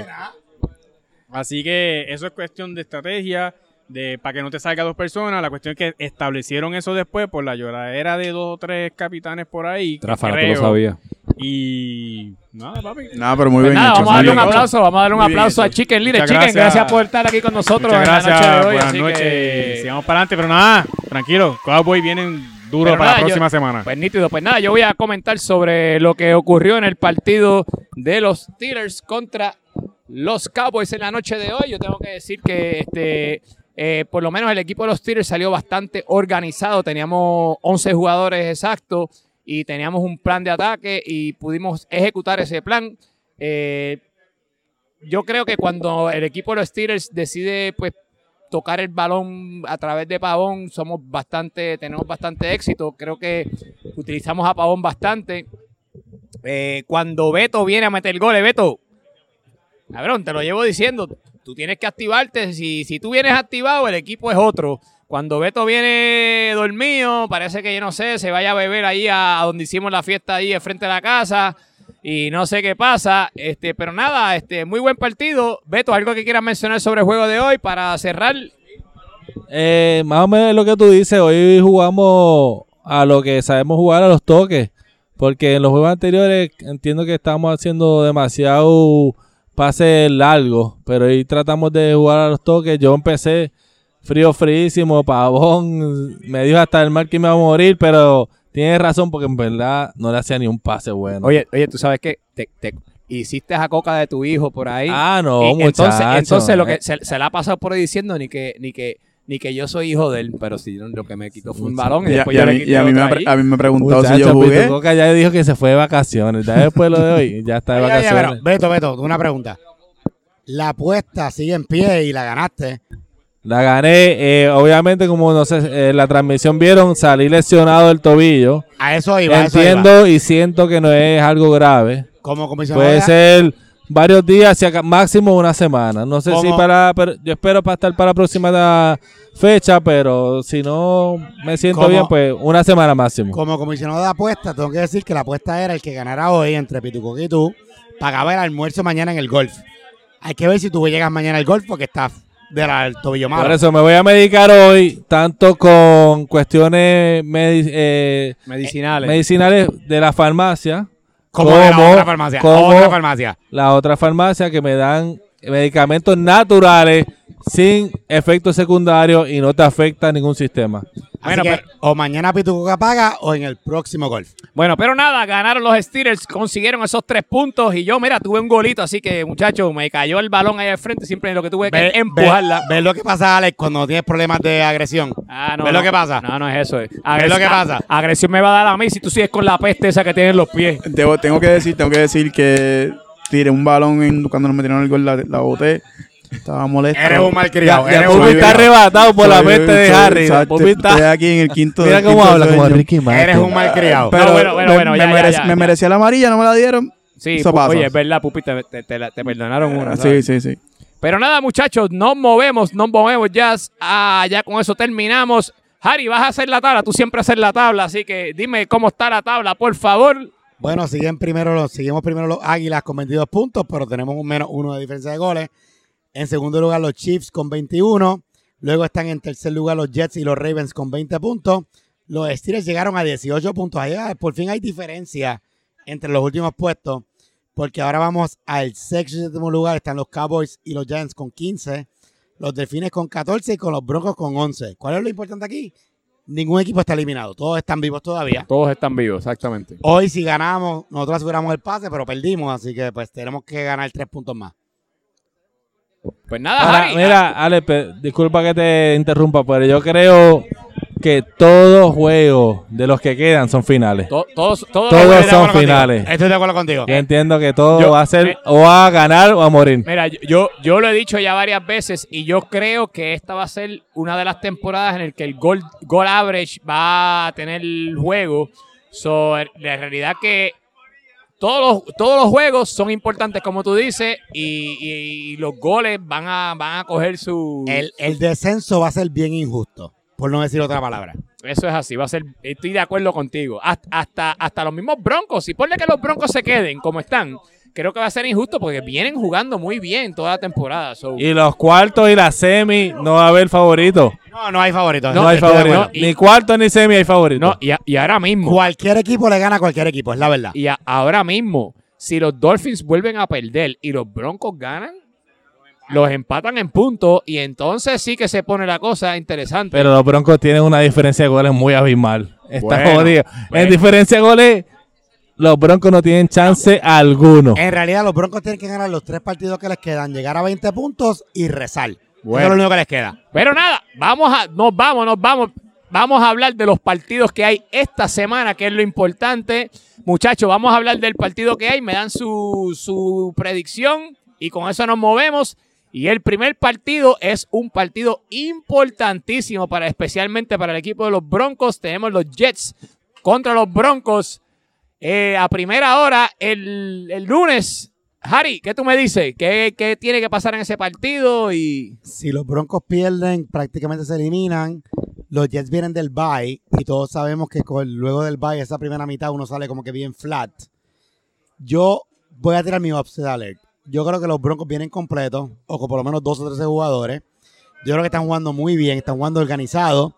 Así que eso es cuestión de estrategia, de para que no te salga dos personas. La cuestión es que establecieron eso después por la lloradera de dos o tres capitanes por ahí. tú creo. lo sabías. Y nada, papi. Nada, pero muy Pues bien nada, hecho. vamos a darle un hecho. aplauso, vamos a darle un Muy aplauso a. Chicken Little. Chicken, gracias. gracias. por estar aquí con nosotros Muchas en gracias, la noche de hoy. buenas así noches. que- Sigamos para adelante, pero nada, tranquilo. Cowboys vienen duro Pero para nada, la yo- próxima semana. Pues nítido, pues nada, yo voy a comentar sobre lo que ocurrió en el partido de los Steelers contra los Cowboys en la noche de hoy. Yo tengo que decir que este, eh, por lo menos el equipo de los Steelers salió bastante organizado. Teníamos 11 jugadores exactos y teníamos un plan de ataque y pudimos ejecutar ese plan. Eh, yo creo que cuando el equipo de los Steelers decide pues tocar el balón a través de Pavón, somos bastante, tenemos bastante éxito. Creo que utilizamos a Pavón bastante. Eh, cuando Beto viene a meter goles, Beto, cabrón, te lo llevo diciendo, tú tienes que activarte. Si, si tú vienes activado, el equipo es otro. Cuando Beto viene dormido, parece que yo no sé, se vaya a beber ahí a, a donde hicimos la fiesta ahí frente de la casa y no sé qué pasa. Este, pero nada, este, muy buen partido. Beto, algo que quieras mencionar sobre el juego de hoy para cerrar. Eh, más o menos lo que tú dices, hoy jugamos a lo que sabemos jugar a los toques, porque en los juegos anteriores entiendo que estamos haciendo demasiado pases largos, pero hoy tratamos de jugar a los toques. Yo empecé frío, fríísimo, pavón, me dijo hasta el mar que me iba a morir, pero tienes razón porque en verdad no le hacía ni un pase bueno. Oye, oye, tú sabes que te, te hiciste a coca de tu hijo por ahí. ah, no, Y entonces, muchacho, entonces lo que se, se le ha pasado por ahí diciendo ni que, ni que, ni que yo soy hijo de él, pero si lo que me quitó fue un balón y, Y a, después y a yo le mí, quité y a mí me, a mí me ha preguntado si Muchacho, yo jugué. Pito Coca ya dijo que se fue de vacaciones. Ya después de lo de hoy, ya está de vacaciones. pero, Beto, Beto, una pregunta. La apuesta sigue en pie y la ganaste. La gané, eh, obviamente como no sé, eh, la transmisión vieron, salí lesionado del tobillo. A eso iba, a eso iba. Entiendo y siento que no es algo grave. Como comisionado Puede de- ser varios días, máximo una semana. No sé si para, pero yo espero para estar para la próxima fecha, pero si no me siento ¿Cómo? bien, pues una semana máximo. Como comisionado de apuestas, tengo que decir que la apuesta era el que ganara hoy entre Pituco y tú, pagaba el almuerzo mañana en el golf. Hay que ver si tú llegas mañana al golf porque estás del tobillo malo. Por eso me voy a medicar hoy, tanto con cuestiones eh, Medicinales. medicinales de la farmacia, como de la otra farmacia. ¿Cómo? Otra farmacia. la otra farmacia que me dan medicamentos naturales sin efectos secundarios y no te afecta ningún sistema. Así Bueno, que pero- o mañana Pituco paga o en el próximo golf. Bueno, pero nada, ganaron los Steelers, consiguieron esos tres puntos y yo, mira, tuve un golito, así que muchacho, me cayó el balón ahí al frente, siempre lo que tuve que Ve- empujarla. ve- ¿Ves lo que pasa, Alex, cuando tienes problemas de agresión? Ah, no, ¿Ves no. lo que pasa? No, no es eso. eh. ¿Ves lo que pasa? Agresión me va a dar a mí si tú sigues con la peste esa que tienes en los pies. Debo- tengo que decir, tengo que decir que tiré un balón en- cuando nos metieron el gol, la, la boté. Estaba molesto. Eres un malcriado. Ya, eres Pupi un Pupi está arrebatado por la mente de soy- Harry. Pupi está- Estoy aquí en el quinto. Mira cómo habla, como. Ricky Martin. Eres un malcriado. Pero No, bueno, bueno, me, bueno, me ya, ya, merec- ya, me ya. merecía la amarilla, no me la dieron. Sí, Eso pu- pasa. oye, es verdad, Pupi, te, te- te perdonaron una. Sí, ¿sabes? sí, sí. Pero nada, muchachos, nos movemos, nos movemos ya. Ah, ya con eso terminamos. Harry, vas a hacer la tabla, tú siempre haces la tabla, así que dime cómo está la tabla, por favor. Bueno, siguen primero los, seguimos primero los Águilas con 22 puntos, pero tenemos un menos uno de diferencia de goles. En segundo lugar, los Chiefs con 21. Luego están en tercer lugar los Jets y los Ravens con 20 puntos. Los Steelers llegaron a 18 puntos. Ahí, ah, por fin hay diferencia entre los últimos puestos, porque ahora vamos al sexto y séptimo lugar. Están los Cowboys y los Giants con 15. Los Delfines con 14 y con los Broncos con 11. ¿Cuál es lo importante aquí? Ningún equipo está eliminado. Todos están vivos todavía. Todos están vivos, exactamente. Hoy si ganamos, nosotros aseguramos el pase, pero perdimos, así que pues tenemos que ganar tres puntos más. Pues nada, Ahora, Harry. mira, Ale, pe- disculpa que te interrumpa, pero yo creo que todos juegos de los que quedan son finales. to- todos, todos, Todos Estoy de son contigo. finales. Estoy de acuerdo contigo. Yo entiendo que todo Yo- va a ser eh, o a ganar o a morir. Mira, yo, yo lo he dicho ya varias veces y yo creo que esta va a ser una de las temporadas en el que el goal, goal average va a tener el juego. So, la realidad que todos los, todos los juegos son importantes, como tú dices, y, y- y los goles van a, van a coger su... El, el descenso va a ser bien injusto, por no decir otra palabra. Eso es así, va a ser, estoy de acuerdo contigo. Hasta, hasta, hasta los mismos broncos, y ponle que los broncos se queden como están, creo que va a ser injusto porque vienen jugando muy bien toda la temporada. so- Y los cuartos y la semi no va a haber favorito. No, no hay favoritos. No, hay favorito. y- Ni cuarto ni semi hay favorito. no, y, a- y ahora mismo, Cualquier equipo le gana a cualquier equipo, es la verdad. y a- ahora mismo, si los Dolphins vuelven a perder y los Broncos ganan, los empatan en puntos y entonces sí que se pone la cosa interesante. Pero los Broncos tienen una diferencia de goles muy abismal. Está Bueno, jodido. bueno. En diferencia de goles, los Broncos no tienen chance alguno. En realidad, los Broncos tienen que ganar los tres partidos que les quedan, llegar a 20 puntos y rezar. Bueno. Eso es lo único que les queda. Pero nada, vamos a, nos vamos, nos vamos. Vamos a hablar de los partidos que hay esta semana, que es lo importante. Muchachos, vamos a hablar del partido que hay. Me dan su, su predicción y con eso nos movemos. Y el primer partido es un partido importantísimo para especialmente para el equipo de los Broncos. Tenemos los Jets contra los Broncos eh, a primera hora el, el lunes. Harry, ¿qué tú me dices? ¿Qué, ¿Qué tiene que pasar en ese partido? Y Si los Broncos pierden, prácticamente se eliminan. Los Jets vienen del bye y todos sabemos que con- luego del bye, esa primera mitad, uno sale como que bien flat. Yo voy a tirar mi upset alert. Yo creo que los Broncos vienen completos, o con por lo menos dos o tres jugadores. Yo creo que están jugando muy bien, están jugando organizado.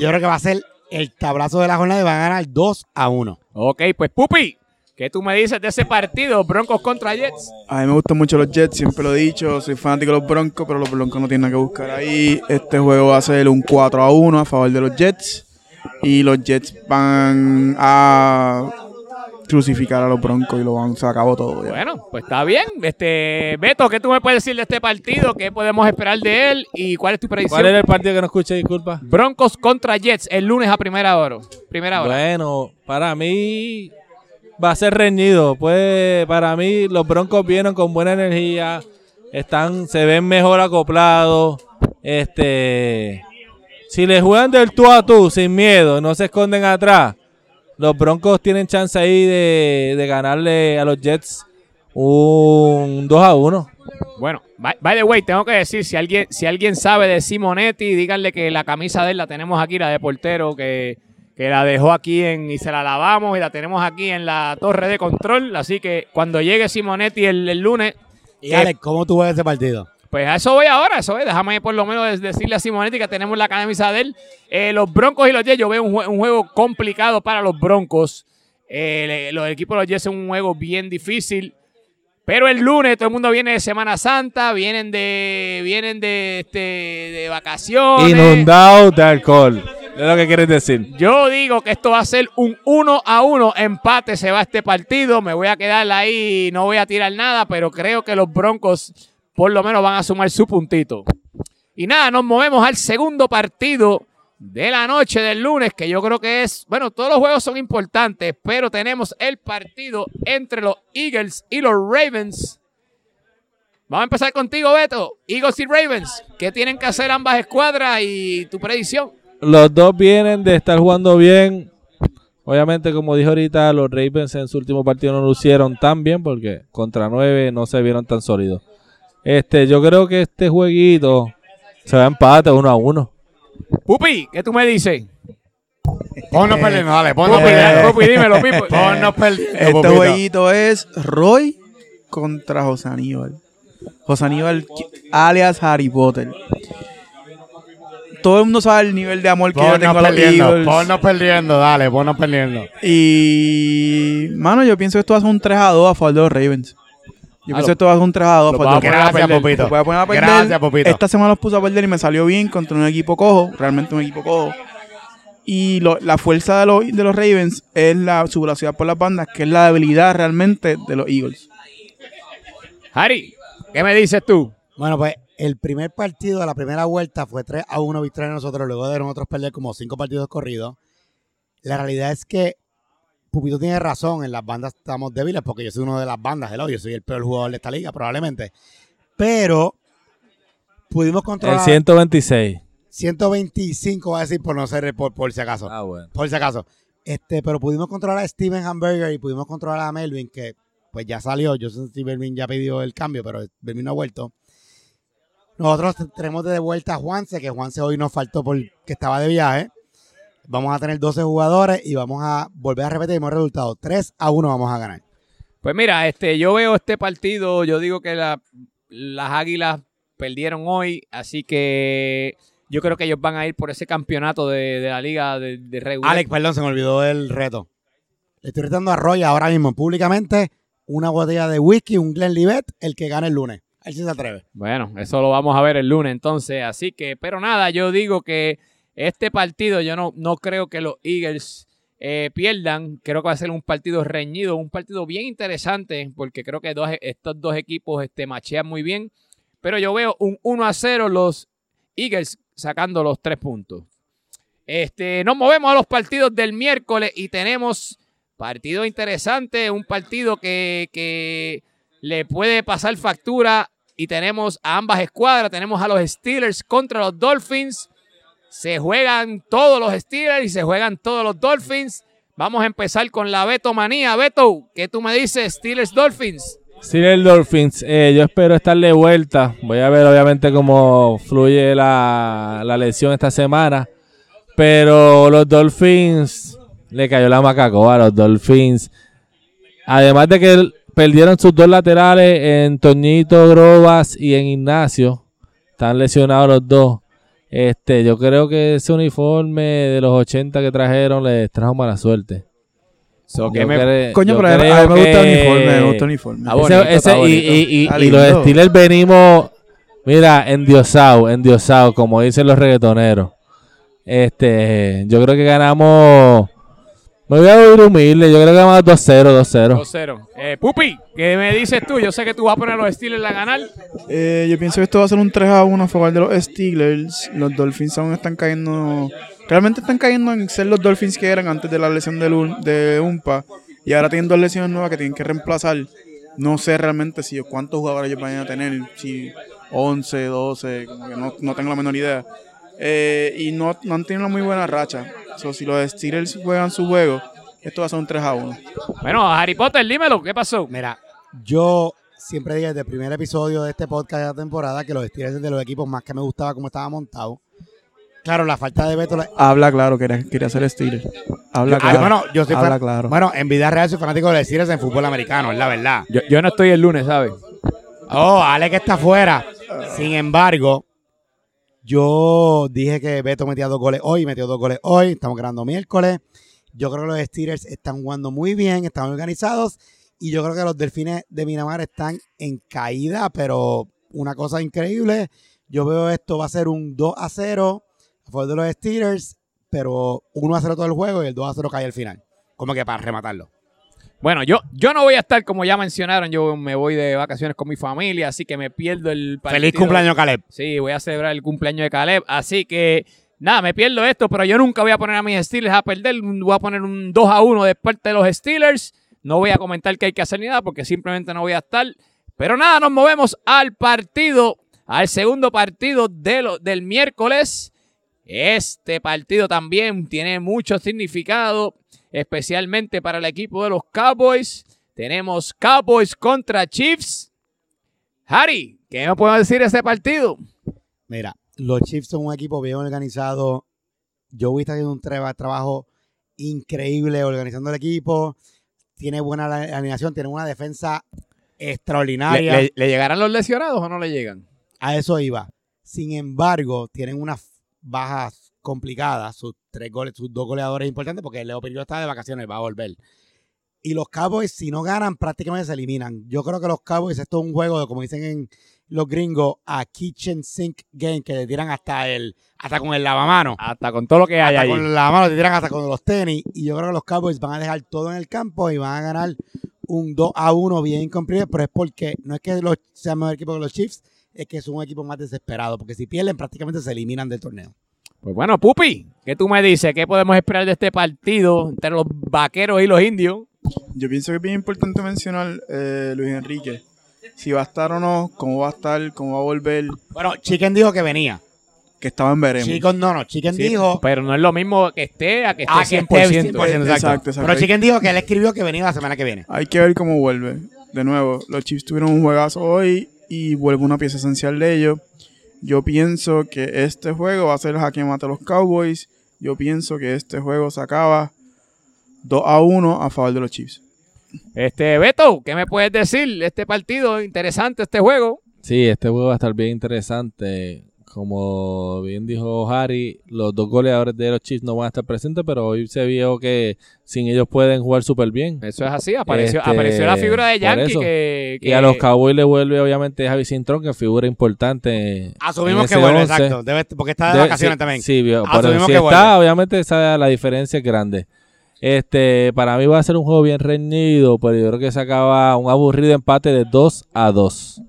Yo creo que va a ser el tablazo de la jornada y van a ganar 2 a 1. Ok, pues Pupi, ¿qué tú me dices de ese partido? Broncos contra Jets. A mí me gustan mucho los Jets, siempre lo he dicho, soy fanático de los Broncos, pero los Broncos no tienen nada que buscar ahí. Este juego va a ser un 4 a 1 a favor de los Jets. Y los Jets van a crucificar a los Broncos y lo van, se acabó todo. ya. Bueno, pues está bien. Este, Beto, ¿qué tú me puedes decir de este partido? ¿Qué podemos esperar de él? ¿Y cuál es tu predicción? ¿Cuál era el partido que no escuché? Disculpa. Broncos contra Jets el lunes a primera hora. Primera hora. Bueno, para mí va a ser reñido. Pues para mí los Broncos vienen con buena energía, están, se ven mejor acoplados. Este, si le juegan del tú a tú sin miedo, no se esconden atrás. Los Broncos tienen chance ahí de, de ganarle a los Jets un 2 a 1. Bueno, by, by the way, tengo que decir, si alguien, si alguien sabe de Simonetti, díganle que la camisa de él la tenemos aquí, la de portero, que, que la dejó aquí en, y se la lavamos y la tenemos aquí en la torre de control. Así que cuando llegue Simonetti el, el lunes, Y Alex, ¿cómo tú ves ese partido? Pues a eso voy ahora, eso es. Déjame por lo menos decirle a Simonetti que tenemos la camisa de él. Eh, los Broncos y los Jets, yo veo un, jue- un juego complicado para los Broncos. Eh, los equipos de los Jets es un juego bien difícil. Pero el lunes todo el mundo viene de Semana Santa, vienen de vienen de, este, de vacaciones. Inundado de alcohol. Es lo que quieres decir. Yo digo que esto va a ser un 1 a 1 empate se va este partido. Me voy a quedar ahí, no voy a tirar nada, pero creo que los Broncos por lo menos van a sumar su puntito. Y nada, nos movemos al segundo partido de la noche del lunes, que yo creo que es, bueno, todos los juegos son importantes, pero tenemos el partido entre los Eagles y los Ravens. Vamos a empezar contigo, Beto. Eagles y Ravens. ¿Qué tienen que hacer ambas escuadras y tu predicción? Los dos vienen de estar jugando bien. Obviamente, como dijo ahorita, los Ravens en su último partido no lucieron tan bien porque contra nueve no se vieron tan sólidos. Este, yo creo que este jueguito se va a empate uno a uno. Pupi, ¿qué tú me dices? Ponnos perdiendo, dale, ponnos perdiendo. Pupi, dímelo, Pipo. Ponnos perdiendo. Este Pupito. jueguito es Roy contra José Aníbal. José Aníbal, alias Harry Potter. Todo el mundo sabe el nivel de amor que yo tengo Ponnos a los perdiendo, Eagles. ponnos perdiendo, dale, ponnos perdiendo. Y, mano, yo pienso que esto va a ser un 3 a 2 a favor de los Ravens. Yo Ah, pienso que esto va a ser un 3 a 2 a lo favor de los vamos a Gracias. Popito. Voy a poner a perder. Gracias, Popito. Esta semana los puse a perder y me salió bien contra un equipo cojo, realmente un equipo cojo. Y lo- la fuerza de los, de los Ravens es la, su velocidad por las bandas, que es la debilidad realmente de los Eagles. Harry, ¿qué me dices tú? Bueno, pues el primer partido de la primera vuelta fue 3 a 1 victoria de nosotros, luego de nosotros perder como 5 partidos corridos. La realidad es que Pupito tiene razón, en las bandas estamos débiles porque yo soy uno de las bandas, hello, yo soy el peor jugador de esta liga probablemente. Pero pudimos El controlar 126. 125, va a decir por no ser por, por si acaso. Ah, bueno. Por si acaso. Este, pero pudimos controlar a Steven Hamburger y pudimos controlar a Melvin, que pues ya salió. Yo sé si Melvin ya pidió el cambio, pero Melvin no ha vuelto. Nosotros tenemos de vuelta a Juanse, que Juanse hoy nos faltó porque estaba de viaje. Vamos a tener 12 jugadores y vamos a volver a repetir el mismo resultado. 3 a 1 vamos a ganar. Pues mira, este, yo veo este partido, yo digo que la- las Águilas perdieron hoy, así que yo creo que ellos van a ir por ese campeonato de, de la liga de, de regular. Alex, perdón, se me olvidó el reto. Le estoy retando a Roy ahora mismo públicamente una botella de whisky, un Glenlivet, el que gane el lunes. A ver si se atreve. Bueno, eso lo vamos a ver el lunes entonces, así que, pero nada, yo digo que este partido yo no, no creo que los Eagles eh, pierdan, creo que va a ser un partido reñido, un partido bien interesante, porque creo que dos- estos dos equipos este, machean muy bien, pero yo veo un 1 a 0 los Eagles sacando los tres puntos. Este, nos movemos a los partidos del miércoles y tenemos partido interesante, un partido que, que le puede pasar factura y tenemos a ambas escuadras, tenemos a los Steelers contra los Dolphins. Se juegan todos los Steelers y se juegan todos los Dolphins. Vamos a empezar con la Beto Manía. Beto, ¿qué tú me dices? Steelers Dolphins. Steelers Dolphins, eh, yo espero estar de vuelta. Voy a ver obviamente cómo fluye la, la lesión esta semana. Pero los Dolphins, le cayó la macacoa a los Dolphins. Además de que perdieron sus dos laterales en Toñito Grobas y en Ignacio. Están lesionados los dos. Este, yo creo que ese uniforme de los 80 que trajeron les trajo mala suerte. So, Yo que me- cre- Coño, pero a mí me gusta el uniforme, me gusta el uniforme. Ah, bonito, ese- y, y- y- los. Steelers venimos, mira, endiosados, endiosados, como dicen los reggaetoneros. Este, yo creo que ganamos, me voy a oír humilde, yo creo que ganamos 2-0, 2-0. 2-0. Eh, Pupi, ¿qué me dices tú? Yo sé que tú vas a poner a los Steelers a ganar. Eh, yo pienso que esto va a ser un 3 a 1 a favor de los Steelers. Los Dolphins aún están cayendo. Realmente están cayendo en ser los Dolphins que eran antes de la lesión de, Lun- de Umpa. Y ahora tienen dos lesiones nuevas que tienen que reemplazar. No sé realmente si cuántos jugadores ellos van a tener. Si 11, 12, como que no, no tengo la menor idea. Eh, y no, no han tenido una muy buena racha. So, si los Steelers juegan su juego, esto va a ser un 3 a 1. Bueno, Harry Potter, dímelo, ¿qué pasó? Mira, yo siempre dije desde el primer episodio de este podcast de la temporada que los Steelers es de los equipos más que me gustaba cómo estaba montado. Claro, la falta de Beto. la- Habla claro, quería, quería ser Steelers. Habla Ah, claro. bueno, yo soy Habla fan- claro. Bueno, en vida real soy fanático de los Steelers en fútbol americano, es la verdad. Yo, yo no estoy el lunes, ¿sabes? Oh, Ale que está afuera. Sin embargo, yo dije que Beto metía dos goles hoy, metió dos goles hoy. Estamos grabando miércoles. Yo creo que los Steelers están jugando muy bien, están organizados. Y yo creo que los Delfines de Miramar están en caída, pero una cosa increíble. Yo veo esto va a ser un 2 a 0 a favor de los Steelers, pero 1 a 0 todo el juego y el 2 a 0 cae al final. Como que para rematarlo. Bueno, yo, yo no voy a estar, como ya mencionaron, yo me voy de vacaciones con mi familia, así que me pierdo el partido. Feliz cumpleaños, Caleb. Sí, voy a celebrar el cumpleaños de Caleb, así que nada, me pierdo esto, pero yo nunca voy a poner a mis Steelers a perder, voy a poner un 2 a 1 de parte de los Steelers, no voy a comentar que hay que hacer ni nada porque simplemente no voy a estar, pero nada, nos movemos al partido, al segundo partido de lo- del miércoles. Este partido también tiene mucho significado, especialmente para el equipo de los Cowboys. Tenemos Cowboys contra Chiefs. Harry, ¿qué me puedo decir de este partido? Mira, los Chiefs son un equipo bien organizado. Joey está haciendo un traba- trabajo increíble organizando el equipo. Tiene buena alineación, tiene una defensa ¿Le, extraordinaria. le- le llegarán los lesionados o no le llegan? A eso iba. Sin embargo, tienen unas bajas complicadas. Sus tres goles, sus dos goleadores importantes, porque Leo Perillo está de vacaciones, va a volver. Y los Cowboys, si no ganan, prácticamente se eliminan. Yo creo que los Cowboys, esto es un juego, de, como dicen en los gringos, a kitchen sink game, que le tiran hasta el, hasta con el lavamano. Hasta con todo lo que hay Hasta allí. con la mano te tiran hasta con los tenis. Y yo creo que los Cowboys van a dejar todo en el campo y van a ganar un 2 a 1 bien incomprimido. Pero es porque no es que los sean mejor equipo que los Chiefs, es que es un equipo más desesperado. Porque si pierden, prácticamente se eliminan del torneo. Pues bueno, Pupi, ¿qué tú me dices? ¿Qué podemos esperar de este partido entre los vaqueros y los indios? Yo pienso que es bien importante mencionar eh, Luis Enrique. Si va a estar o no, cómo va a estar, cómo va a volver, Bueno, Chicken dijo que venía. que estaban veremos. Chicken no, no. Chicken Sí, dijo. Pero no es lo mismo que esté a que esté Ah, que 100%. esté 100%, exacto. Exacto, exacto. Pero Chicken dijo que él escribió que venía la semana que viene. Hay que ver cómo vuelve. De nuevo, los Chiefs tuvieron un juegazo hoy y vuelve una pieza esencial de ellos. Yo pienso que este juego va a ser el jaque mate a los Cowboys. Yo pienso que este juego se acaba 2 a 1 a favor de los Chiefs. Este, Beto, ¿qué me puedes decir? Este partido, interesante este juego. Sí, este juego va a estar bien interesante. Como bien dijo Harry, los dos goleadores de los Chiefs no van a estar presentes, pero hoy se vio que sin ellos pueden jugar súper bien. Eso es así, apareció, Este, apareció la figura de Yankee que, Y a los Cowboys le vuelve obviamente Javi Cintrón, que es figura importante. Asumimos que vuelve, 11. exacto. Debe- porque está de vacaciones sí, también. Sí, pero Asumimos si que está, vuelve. obviamente esa, la diferencia es grande. Este, para mí va a ser un juego bien reñido, pero yo creo que se acaba un aburrido empate de 2 a 2.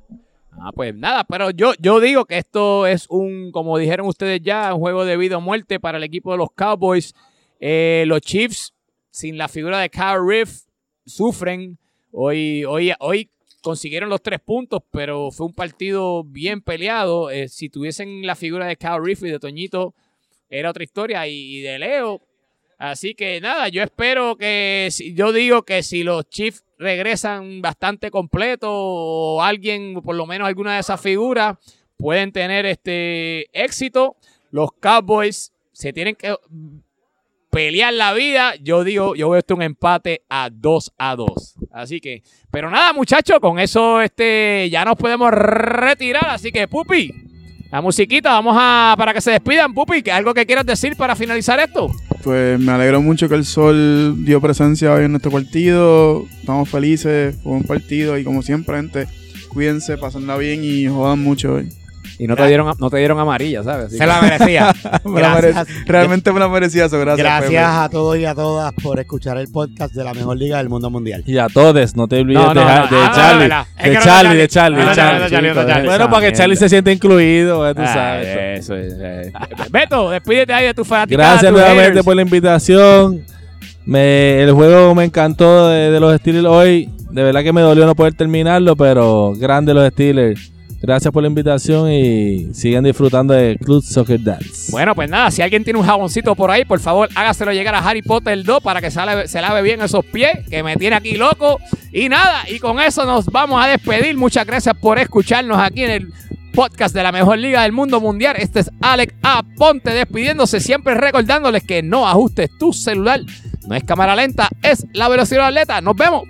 Ah, pues nada, pero yo, yo digo que esto es un, como dijeron ustedes ya, un juego de vida o muerte para el equipo de los Cowboys. Eh, los Chiefs, sin la figura de Kyle Riff, sufren. Hoy, hoy, hoy consiguieron los tres puntos, pero fue un partido bien peleado. Eh, si tuviesen la figura de Kyle Riff y de Toñito, era otra historia. Y, y de Leo. Así que nada, yo espero que, yo digo que si los Chiefs regresan bastante completo o alguien, por lo menos alguna de esas figuras, pueden tener este éxito. Los Cowboys se tienen que pelear la vida. Yo digo, yo veo esto un empate a 2 a 2. Así que, pero nada, muchachos, con eso este, ya nos podemos retirar. Así que, Pupi, la musiquita, vamos a, para que se despidan, Pupi, que algo que quieras decir para finalizar esto. Pues me alegro mucho que el sol dio presencia hoy en nuestro partido. Estamos felices, fue un partido y como siempre, gente, cuídense, pasenla bien y jodan mucho hoy. Y no te dieron, no te dieron amarilla, ¿sabes? Así Se que- la merecía. Me la Gracias. mere- Realmente me la merecía eso, gracias. Gracias Pepe. a todos y a todas por escuchar el podcast de la mejor liga del mundo mundial. Y a todos, no te olvides No, no, de, no. de Ah, no, Charlie. De Charlie, de Charlie, de. Bueno, para que Charlie se sienta incluido, eh, tú Ah, sabes. eso es, eh. Beto, despídete ahí de tu fanática. Gracias nuevamente por la invitación. Me, el juego me encantó de, de los Steelers hoy. De verdad que me dolió no poder terminarlo, pero grande los Steelers. Gracias por la invitación y sigan disfrutando de Club Soccer Dance. Bueno, pues nada, si alguien tiene un jaboncito por ahí, por favor, hágaselo llegar a Harry Potter 2 para que se lave, se lave bien esos pies, que me tiene aquí loco. Y nada, y con eso nos vamos a despedir. Muchas gracias por escucharnos aquí en el podcast de la mejor liga del mundo mundial. Este es Alex Aponte despidiéndose, siempre recordándoles que no ajustes tu celular. No es cámara lenta, es la velocidad atleta. Nos vemos.